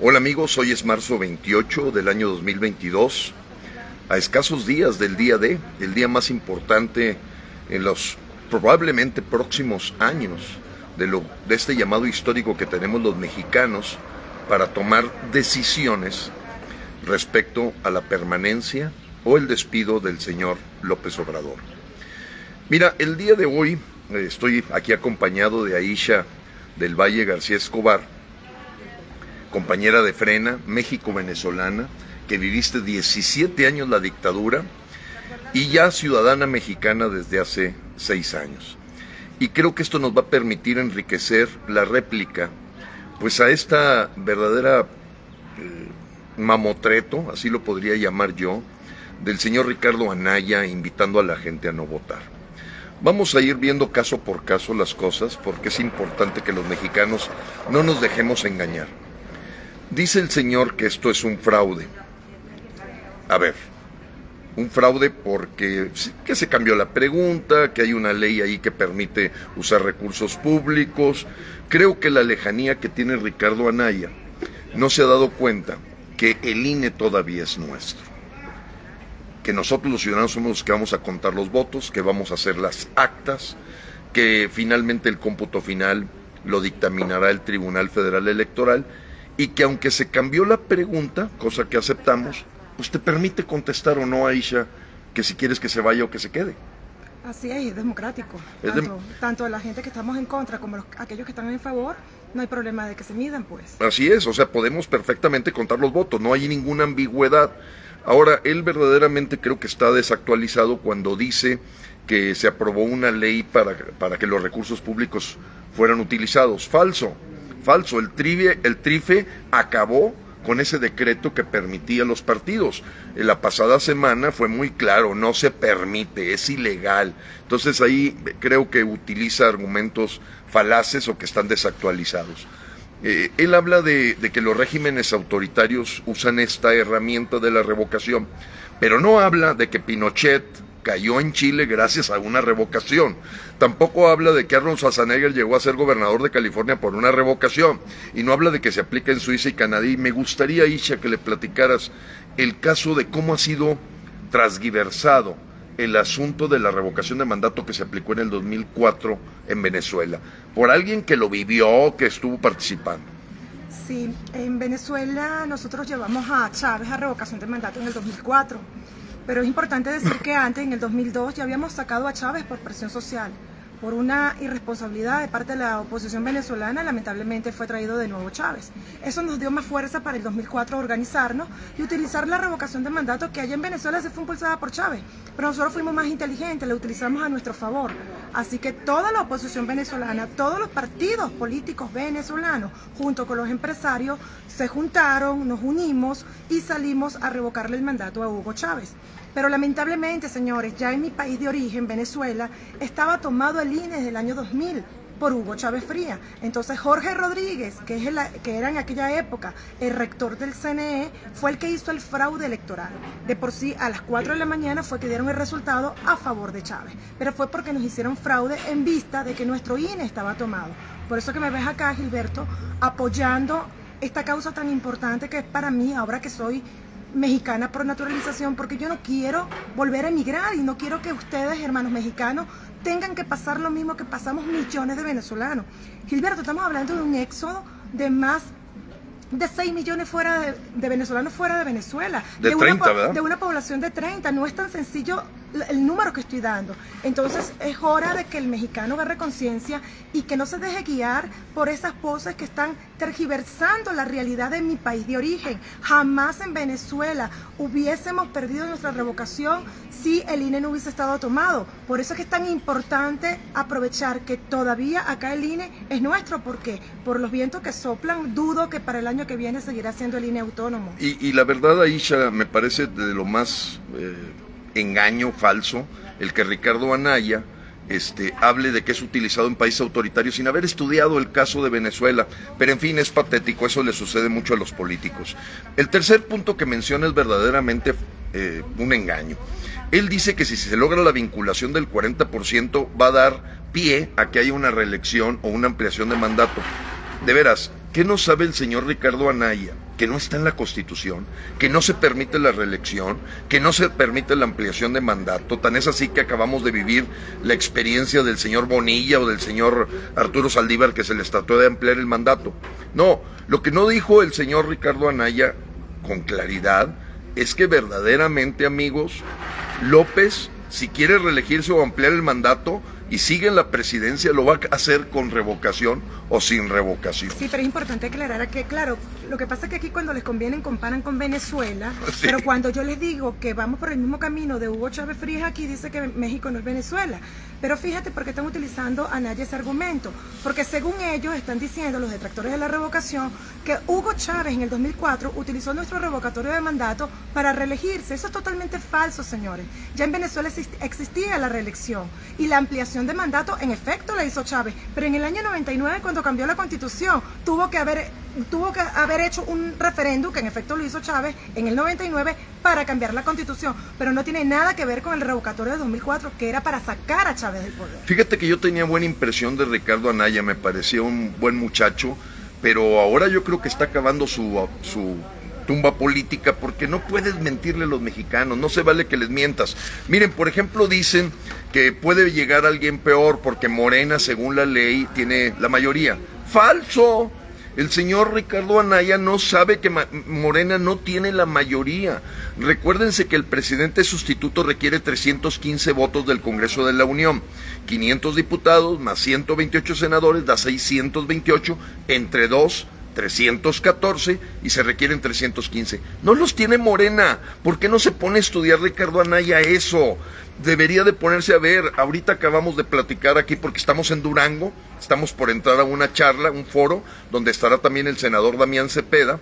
Hola amigos, hoy es marzo 28 del año 2022, a escasos días del día D, el día más importante en los probablemente próximos años de, lo, de este llamado histórico que tenemos los mexicanos para tomar decisiones respecto a la permanencia o el despido del señor López Obrador. Mira, el día de hoy eh, estoy aquí acompañado de Aisha del Valle García Escobar, compañera de Frena, México-Venezolana, que viviste 17 años la dictadura y ya ciudadana mexicana desde hace seis años. Y creo que esto nos va a permitir enriquecer la réplica, pues a esta verdadera eh, mamotreto, así lo podría llamar yo, del señor Ricardo Anaya invitando a la gente a no votar. Vamos a ir viendo caso por caso las cosas porque es importante que los mexicanos no nos dejemos engañar. Dice el señor que esto es un fraude. A ver, un fraude porque que se cambió la pregunta, que hay una ley ahí que permite usar recursos públicos. Creo que la lejanía que tiene Ricardo Anaya no se ha dado cuenta que el INE todavía es nuestro. Que nosotros los ciudadanos somos los que vamos a contar los votos, que vamos a hacer las actas, que finalmente el cómputo final lo dictaminará el Tribunal Federal Electoral y que aunque se cambió la pregunta, cosa que aceptamos, pues te permite contestar o no, Aisha, que si quieres que se vaya o que se quede. Así es, es democrático. tanto, la gente que estamos en contra como aquellos que están en favor, no hay problema de que se midan, pues. Así es, o sea, podemos perfectamente contar los votos, no hay ninguna ambigüedad. Ahora, él verdaderamente creo que está desactualizado cuando dice que se aprobó una ley para, para que los recursos públicos fueran utilizados. Falso falso. El, el TRIFE acabó con ese decreto que permitía los partidos. En la pasada semana fue muy claro, no se permite, es ilegal. Entonces ahí creo que utiliza argumentos falaces o que están desactualizados. Eh, él habla de que los regímenes autoritarios usan esta herramienta de la revocación, pero no habla de que Pinochet cayó en Chile gracias a una revocación. Tampoco habla de que Arnold Schwarzenegger llegó a ser gobernador de California por una revocación. Y no habla de que se aplica en Suiza y Canadá. Y me gustaría, Isha, que le platicaras el caso de cómo ha sido transgiversado el asunto de la revocación de mandato que se aplicó en el 2004 en Venezuela, por alguien que lo vivió, que estuvo participando. Sí, en Venezuela nosotros llevamos a Chávez a revocación de mandato en el 2004 pero es importante decir que antes, en el 2002, ya habíamos sacado a Chávez por presión social por una irresponsabilidad de parte de la oposición venezolana, lamentablemente fue traído de nuevo Chávez. Eso nos dio más fuerza para el 2004 organizarnos y utilizar la revocación de mandato que allá en Venezuela se fue impulsada por Chávez. Pero nosotros fuimos más inteligentes, la utilizamos a nuestro favor. Así que toda la oposición venezolana, todos los partidos políticos venezolanos, junto con los empresarios, se juntaron, nos unimos y salimos a revocarle el mandato a Hugo Chávez. Pero lamentablemente, señores, ya en mi país de origen, Venezuela, estaba tomado el INE desde el año 2000 por Hugo Chávez Fría. Entonces Jorge Rodríguez, que, es el, que era en aquella época el rector del CNE, fue el que hizo el fraude electoral. De por sí, a las 4 de la mañana fue que dieron el resultado a favor de Chávez. Pero fue porque nos hicieron fraude en vista de que nuestro INE estaba tomado. Por eso que me ves acá, Gilberto, apoyando esta causa tan importante que es para mí, ahora que soy mexicana por naturalización, porque yo no quiero volver a emigrar y no quiero que ustedes, hermanos mexicanos, tengan que pasar lo mismo que pasamos millones de venezolanos. Gilberto, estamos hablando de un éxodo de más de 6 millones fuera de, venezolanos fuera de Venezuela. De, una, De una población de 30. No es tan sencillo el número que estoy dando. Entonces es hora de que el mexicano agarre conciencia y que no se deje guiar por esas voces que están tergiversando la realidad de mi país de origen. Jamás en Venezuela hubiésemos perdido nuestra revocación si el INE no hubiese estado tomado. Por eso es que es tan importante aprovechar que todavía acá el INE es nuestro. porque Por los vientos que soplan, dudo que para el año que viene seguirá siendo el INE autónomo. Y, la verdad, Aisha, me parece de lo más... Eh, engaño falso el que Ricardo Anaya este, hable de que es utilizado en países autoritarios sin haber estudiado el caso de Venezuela. Pero en fin, es patético, eso le sucede mucho a los políticos. El tercer punto que menciona es verdaderamente eh, un engaño. Él dice que si se logra la vinculación del 40% va a dar pie a que haya una reelección o una ampliación de mandato. De veras, ¿Qué no sabe el señor Ricardo Anaya? Que no está en la Constitución, que no se permite la reelección, que no se permite la ampliación de mandato. Tan es así que acabamos de vivir la experiencia del señor Bonilla o del señor Arturo Saldívar que se les trató de ampliar el mandato. No, lo que no dijo el señor Ricardo Anaya con claridad es que verdaderamente, amigos, López, si quiere reelegirse o ampliar el mandato, y sigue en la presidencia, lo va a hacer con revocación o sin revocación. Sí, pero es importante aclarar que, claro, lo que pasa es que aquí cuando les conviene comparan con Venezuela, pero cuando yo les digo que vamos por el mismo camino de Hugo Chávez Frías, aquí dice que México no es Venezuela. Pero fíjate por qué están utilizando a nadie ese argumento. Porque según ellos están diciendo, los detractores de la revocación, que Hugo Chávez en el 2004 utilizó nuestro revocatorio de mandato para reelegirse. Eso es totalmente falso, señores. Ya en Venezuela existía la reelección y la ampliación de mandato en efecto la hizo Chávez. Pero en el año 99, cuando cambió la constitución, tuvo que haber tuvo que haber hecho un referéndum, que en efecto lo hizo Chávez en el 99, para cambiar la constitución, pero no tiene nada que ver con el revocatorio de 2004, que era para sacar a Chávez del poder. Fíjate que yo tenía buena impresión de Ricardo Anaya, me parecía un buen muchacho, pero ahora yo creo que está acabando su, su tumba política porque no puedes mentirle a los mexicanos, no se vale que les mientas. Miren, por ejemplo, dicen que puede llegar alguien peor porque Morena, según la ley, tiene la mayoría. Falso. El señor Ricardo Anaya no sabe que Morena no tiene la mayoría. Recuérdense que el presidente sustituto requiere 315 votos del Congreso de la Unión. 500 diputados más 128 senadores da 628 entre dos 314 y se requieren 315. No los tiene Morena. ¿Por qué no se pone a estudiar Ricardo Anaya eso? Debería de ponerse a ver. Ahorita acabamos de platicar aquí porque estamos en Durango. Estamos por entrar a una charla, un foro, donde estará también el senador Damián Cepeda.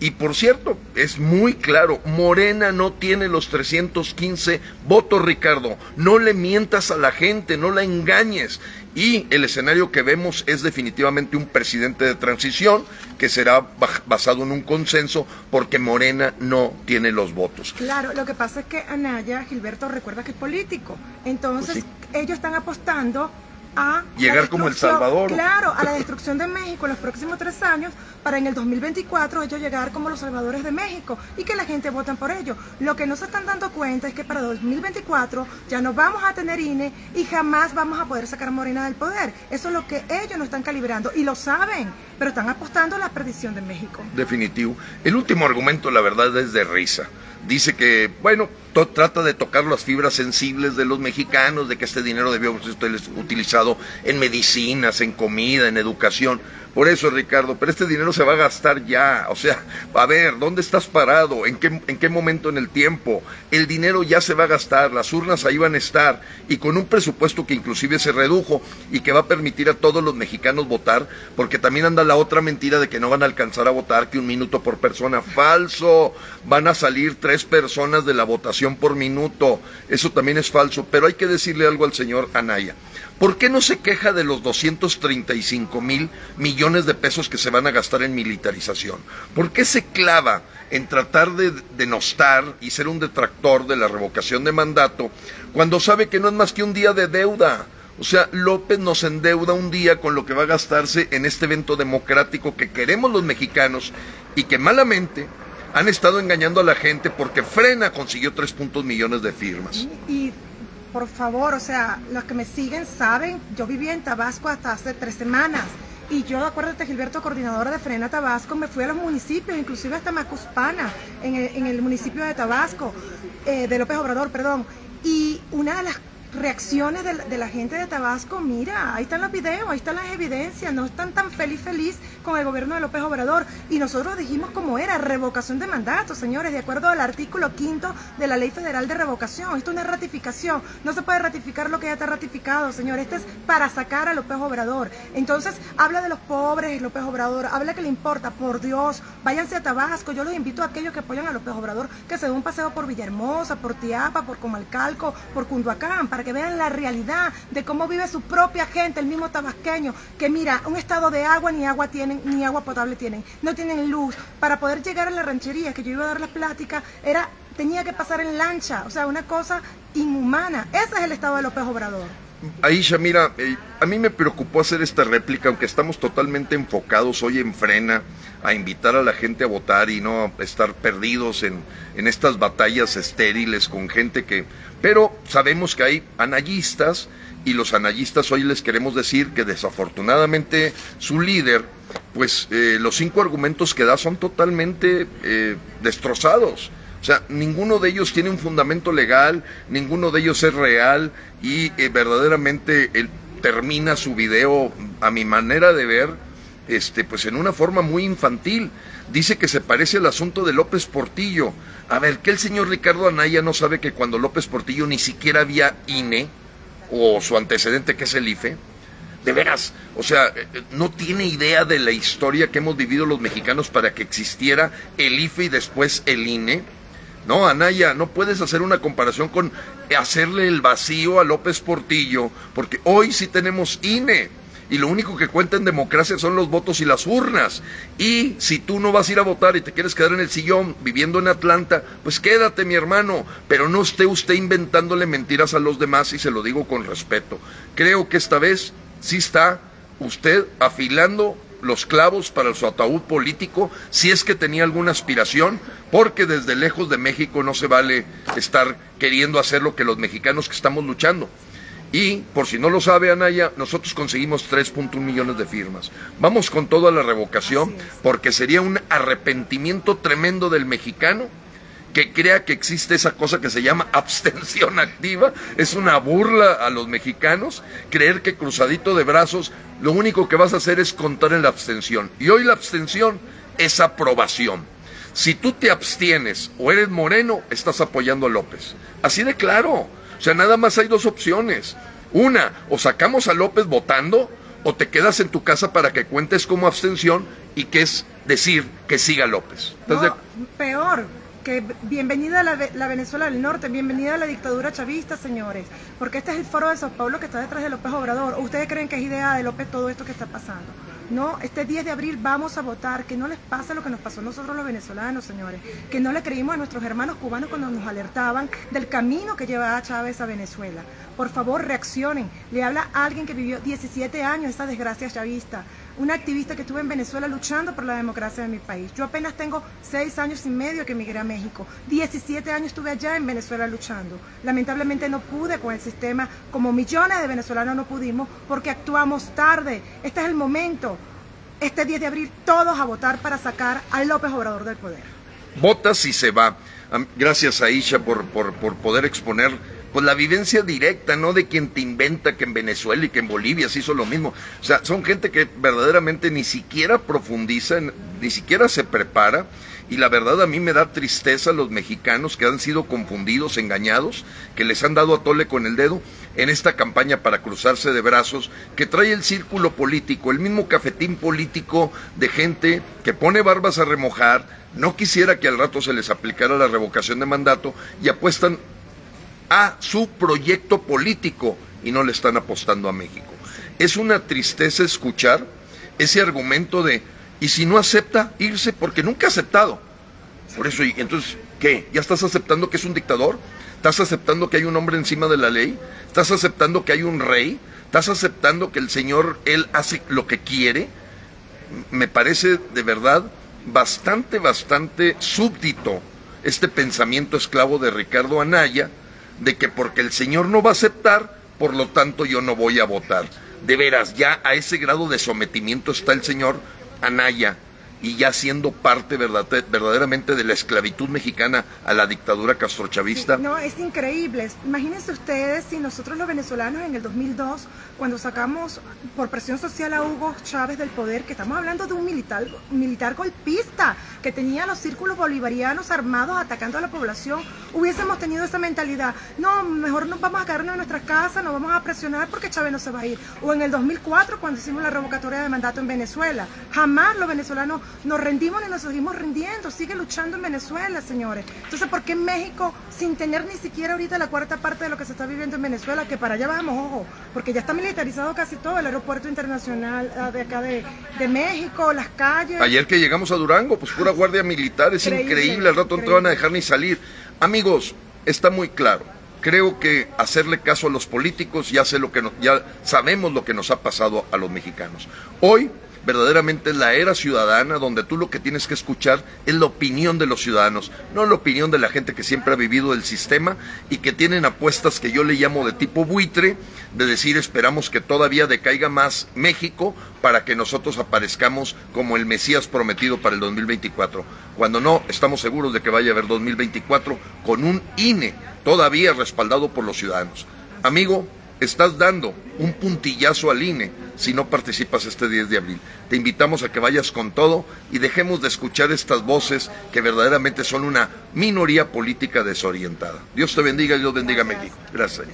Y por cierto, es muy claro, Morena no tiene los 315 votos, Ricardo. No le mientas a la gente, no la engañes. Y el escenario que vemos es definitivamente un presidente de transición que será basado en un consenso porque Morena no tiene los votos. Claro, lo que pasa es que Anaya, Gilberto, recuerda que es político. Entonces, pues ellos están apostando a llegar como el Salvador. Claro, a la destrucción de México en los próximos tres años, para en el 2024 ellos llegar como los salvadores de México y que la gente voten por ellos. Lo que no se están dando cuenta es que para 2024 ya no vamos a tener INE y jamás vamos a poder sacar a Morena del poder. Eso es lo que ellos no están calibrando y lo saben, pero están apostando a la perdición de México. Definitivo. El último argumento, la verdad, es de risa dice que, bueno, trata de tocar las fibras sensibles de los mexicanos, de que este dinero debió ser utilizado en medicinas, en comida, en educación. Por eso, Ricardo, pero este dinero se va a gastar ya. O sea, a ver, ¿dónde estás parado? ¿En qué, ¿En qué momento en el tiempo? El dinero ya se va a gastar, las urnas ahí van a estar, y con un presupuesto que inclusive se redujo y que va a permitir a todos los mexicanos votar, porque también anda la otra mentira de que no van a alcanzar a votar que un minuto por persona. Falso. Van a salir tres personas de la votación por minuto. Eso también es falso. Pero hay que decirle algo al señor Anaya. ¿Por qué no se queja de los 235 mil millones de pesos que se van a gastar en militarización? ¿Por qué se clava en tratar de denostar y ser un detractor de la revocación de mandato cuando sabe que no es más que un día de deuda? O sea, López nos endeuda un día con lo que va a gastarse en este evento democrático que queremos los mexicanos y que malamente han estado engañando a la gente porque Frena consiguió tres puntos millones de firmas por favor, o sea, los que me siguen saben, yo vivía en Tabasco hasta hace tres semanas. Y yo, acuérdate, Gilberto, coordinadora de Frena Tabasco, me fui a los municipios, inclusive hasta Macuspana, en el, en el municipio de Tabasco, eh, de López Obrador, perdón. Y una de las reacciones de, la gente de Tabasco, mira, ahí están los videos, ahí están las evidencias, no están tan feliz feliz con el gobierno de López Obrador. Y nosotros dijimos cómo era, revocación de mandato, señores, de acuerdo al artículo quinto de la Ley Federal de Revocación. Esto es una ratificación, no se puede ratificar lo que ya está ratificado, señores, esto es para sacar a López Obrador. Entonces, habla de los pobres, López Obrador, habla que le importa, por Dios, váyanse a Tabasco, yo los invito a aquellos que apoyan a López Obrador, que se den un paseo por Villahermosa, por Tiapa, por Comalcalco, por Cunduacán, para que vean la realidad de cómo vive su propia gente, el mismo tabasqueño, que mira, un estado de agua ni agua tienen, ni agua potable tienen, no tienen luz. Para poder llegar a la ranchería, que yo iba a dar la plática, era tenía que pasar en lancha, o sea, una cosa inhumana. Ese es el estado de López Obrador. Aisha, mira, eh, a mí me preocupó hacer esta réplica, aunque estamos totalmente enfocados hoy en frena a invitar a la gente a votar y no estar perdidos en, en estas batallas estériles con gente que... Pero sabemos que hay analistas y los analistas hoy les queremos decir que desafortunadamente su líder, pues eh, los cinco argumentos que da son totalmente eh, destrozados. O sea, ninguno de ellos tiene un fundamento legal, ninguno de ellos es real y eh, verdaderamente él termina su video, a mi manera de ver, este, pues en una forma muy infantil. Dice que se parece al asunto de López Portillo. A ver, que el señor Ricardo Anaya no sabe que cuando López Portillo ni siquiera había INE o su antecedente que es el IFE. De veras, o sea, eh, no tiene idea de la historia que hemos vivido los mexicanos para que existiera el IFE y después el INE no, Anaya, no puedes hacer una comparación con hacerle el vacío a López Portillo, porque hoy sí tenemos INE. Y lo único que cuenta en democracia son los votos y las urnas. Y si tú no vas a ir a votar y te quieres quedar en el sillón viviendo en Atlanta, pues quédate, mi hermano. Pero no esté usted inventándole mentiras a los demás y se lo digo con respeto. Creo que esta vez sí está usted afilando los clavos para su ataúd político, si es que tenía alguna aspiración, porque desde lejos de México no se vale estar queriendo hacer lo que los mexicanos que estamos luchando. Y, por si no lo sabe Anaya, nosotros conseguimos 3.1 millones de firmas. Vamos con toda la revocación, porque sería un arrepentimiento tremendo del mexicano que crea que existe esa cosa que se llama abstención activa. Es una burla a los mexicanos creer que cruzadito de brazos lo único que vas a hacer es contar en la abstención. Y hoy la abstención es aprobación. Si tú te abstienes o eres moreno, estás apoyando a López. Así de claro. O sea, nada más hay dos opciones. Una, o sacamos a López votando, o te quedas en tu casa para que cuentes como abstención y que es decir que siga López. peor, bienvenida a la, Venezuela del Norte, bienvenida a la dictadura chavista, señores, porque este es el foro de Sao Paulo que está detrás de López Obrador. ustedes creen que es idea de López todo esto que está pasando? No, este 10 de abril vamos a votar, que no les pase lo que nos pasó a nosotros los venezolanos, señores, que no le creímos a nuestros hermanos cubanos cuando nos alertaban del camino que llevaba Chávez a Venezuela. Por favor, reaccionen. Le habla alguien que vivió 17 años esa desgracia chavista una activista que estuve en Venezuela luchando por la democracia de mi país. Yo apenas tengo seis años y medio que emigré a México. 17 años estuve allá en Venezuela luchando. Lamentablemente no pude con el sistema, como millones de venezolanos no pudimos, porque actuamos tarde. Este es el momento. Este 10 de abril, todos a votar para sacar a López Obrador del poder. Vota si se va. Gracias, Aisha, por, por, por poder exponer pues la vivencia directa, no de quien te inventa que en Venezuela y que en Bolivia se hizo lo mismo. O sea, son gente que verdaderamente ni siquiera profundiza, ni siquiera se prepara. Y la verdad a mí me da tristeza los mexicanos que han sido confundidos, engañados, que les han dado a tole con el dedo en esta campaña para cruzarse de brazos, que trae el círculo político, el mismo cafetín político de gente que pone barbas a remojar, no quisiera que al rato se les aplicara la revocación de mandato y apuestan a su proyecto político y no le están apostando a México. Es una tristeza escuchar ese argumento de, y si no acepta, irse, porque nunca ha aceptado. Por eso, y entonces, ¿qué? ¿Ya estás aceptando que es un dictador? ¿Estás aceptando que hay un hombre encima de la ley? ¿Estás aceptando que hay un rey? ¿Estás aceptando que el Señor, Él hace lo que quiere? Me parece de verdad bastante, bastante súbdito este pensamiento esclavo de Ricardo Anaya, de que porque el Señor no va a aceptar, por lo tanto yo no voy a votar. De veras, ya a ese grado de sometimiento está el Señor Anaya y ya siendo parte verdaderamente de la esclavitud mexicana a la dictadura castrochavista. no, es increíble. Imagínense ustedes si nosotros los venezolanos en el 2002, cuando sacamos por presión social a Hugo Chávez del poder, que estamos hablando de un militar, militar golpista, que tenía los círculos bolivarianos armados atacando a la población, hubiésemos tenido esa mentalidad. No, mejor nos vamos a quedarnos en nuestras casas, nos vamos a presionar porque Chávez no se va a ir. O en el 2004, cuando hicimos la revocatoria de mandato en Venezuela. Jamás los venezolanos nos rendimos ni nos seguimos rindiendo, sigue luchando en Venezuela, señores. Entonces, ¿por qué en México, sin tener ni siquiera ahorita la cuarta parte de lo que se está viviendo en Venezuela, que para allá vamos, ojo, porque ya está militarizado casi todo, el aeropuerto internacional ah, de acá de, México, las calles. Ayer que llegamos a Durango, pues pura guardia militar, es increíble, al rato no te van a dejar ni salir. Amigos, está muy claro, creo que hacerle caso a los políticos ya sé lo que ya sabemos lo que nos ha pasado a los mexicanos. Hoy verdaderamente la era ciudadana donde tú lo que tienes que escuchar es la opinión de los ciudadanos, no la opinión de la gente que siempre ha vivido el sistema y que tienen apuestas que yo le llamo de tipo buitre, de decir esperamos que todavía decaiga más México para que nosotros aparezcamos como el Mesías prometido para el 2024, cuando no estamos seguros de que vaya a haber 2024 con un INE todavía respaldado por los ciudadanos. Amigo, estás dando un puntillazo al INE si no participas este 10 de abril. Te invitamos a que vayas con todo y dejemos de escuchar estas voces que verdaderamente son una minoría política desorientada. Dios te bendiga y Dios bendiga a México. Gracias.